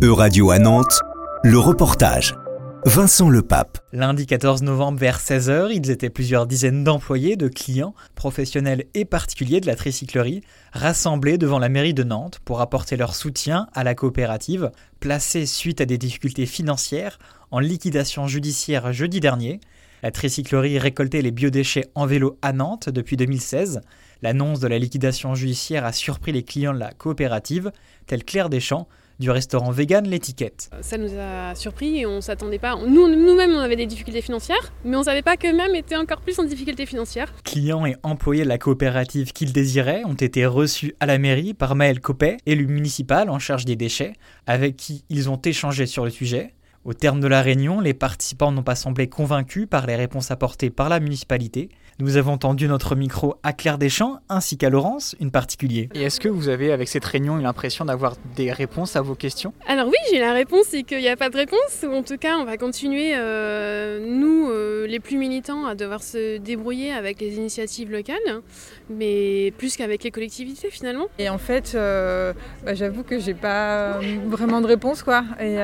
E-Radio à Nantes, le reportage. Vincent Lepape. Lundi 14 novembre vers 16h, ils étaient plusieurs dizaines d'employés, de clients, professionnels et particuliers de la tricyclerie, rassemblés devant la mairie de Nantes pour apporter leur soutien à la coopérative, placée suite à des difficultés financières en liquidation judiciaire jeudi dernier. La tricyclerie récoltait les biodéchets en vélo à Nantes depuis 2016. L'annonce de la liquidation judiciaire a surpris les clients de la coopérative, tels Claire Deschamps, du restaurant vegan L'étiquette. Ça nous a surpris et on s'attendait pas. Nous, nous-mêmes, on avait des difficultés financières, mais on savait pas qu'eux-mêmes étaient encore plus en difficulté financière. Clients et employés de la coopérative qu'ils désiraient ont été reçus à la mairie par Maël Copet, élu municipal en charge des déchets, avec qui ils ont échangé sur le sujet. Au terme de la réunion, les participants n'ont pas semblé convaincus par les réponses apportées par la municipalité. Nous avons tendu notre micro à Claire Deschamps ainsi qu'à Laurence, une particulière. Et est-ce que vous avez, avec cette réunion, l'impression d'avoir des réponses à vos questions? Alors oui, j'ai la réponse, c'est qu'il n'y a pas de réponse. En tout cas, on va continuer, euh, nous, euh, les plus militants, à devoir se débrouiller avec les initiatives locales, mais plus qu'avec les collectivités finalement. Et en fait, euh, bah, j'avoue que j'ai pas vraiment de réponse, quoi. Et,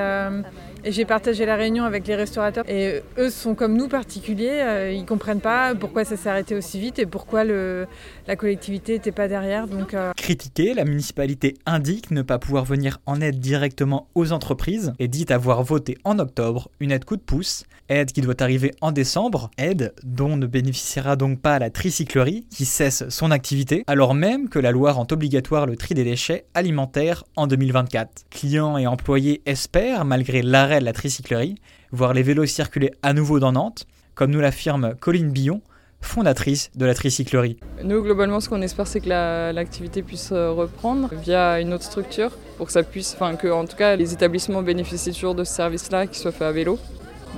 et j'ai partagé la réunion avec les restaurateurs. Et eux sont comme nous particuliers, euh, ils comprennent pas pourquoi ça s'est arrêté aussi vite et pourquoi la collectivité n'était pas derrière. Euh... Critiquée, la municipalité indique ne pas pouvoir venir en aide directement aux entreprises et dit avoir voté en octobre une aide coup de pouce, aide qui doit arriver en décembre, aide dont ne bénéficiera donc pas la tricyclerie qui cesse son activité, alors même que la loi rend obligatoire le tri des déchets alimentaires en 2024. Clients et employés espèrent, malgré l'arrêt de la tricyclerie, voir les vélos circuler à nouveau dans Nantes, comme nous l'affirme Colline Billon, fondatrice de la tricyclerie. Nous, globalement, ce qu'on espère, c'est que l'activité puisse euh, reprendre via une autre structure, pour que ça puisse, enfin, que en tout cas, les établissements bénéficient toujours de ce service-là, qui soit fait à vélo.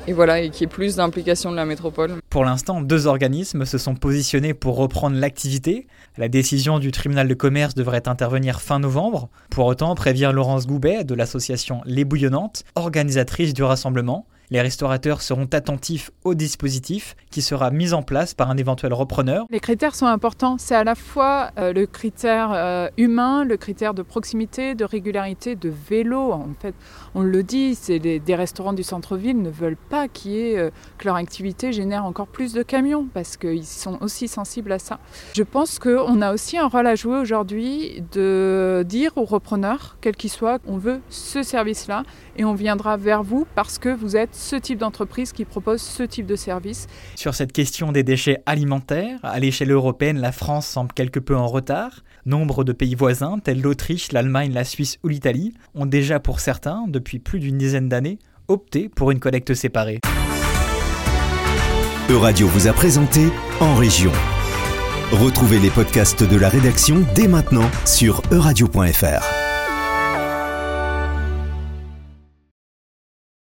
Et voilà, et qu'il y ait plus d'implication de la métropole. Pour l'instant, deux organismes se sont positionnés pour reprendre l'activité. La décision du tribunal de commerce devrait intervenir fin novembre. Pour autant, prévient Laurence Goubet de l'association Les Bouillonnantes, organisatrice du rassemblement. Les restaurateurs seront attentifs au dispositif qui sera mis en place par un éventuel repreneur. Les critères sont importants. C'est à la fois euh, le critère euh, humain, le critère de proximité, de régularité, de vélo. En fait, on le dit, c'est des restaurants du centre-ville ne veulent pas qu'il euh, que leur activité génère encore plus de camions parce qu'ils sont aussi sensibles à ça. Je pense qu'on a aussi un rôle à jouer aujourd'hui de dire aux repreneurs, quel qu'il soit, on veut ce service-là et on viendra vers vous parce que vous êtes ce type d'entreprise qui propose ce type de service. Sur cette question des déchets alimentaires, à l'échelle européenne, la France semble quelque peu en retard. Nombre de pays voisins, tels l'Autriche, l'Allemagne, la Suisse ou l'Italie, ont déjà pour certains, depuis plus d'une dizaine d'années, opté pour une collecte séparée. Euradio vous a présenté En Région. Retrouvez les podcasts de la rédaction dès maintenant sur euradio.fr.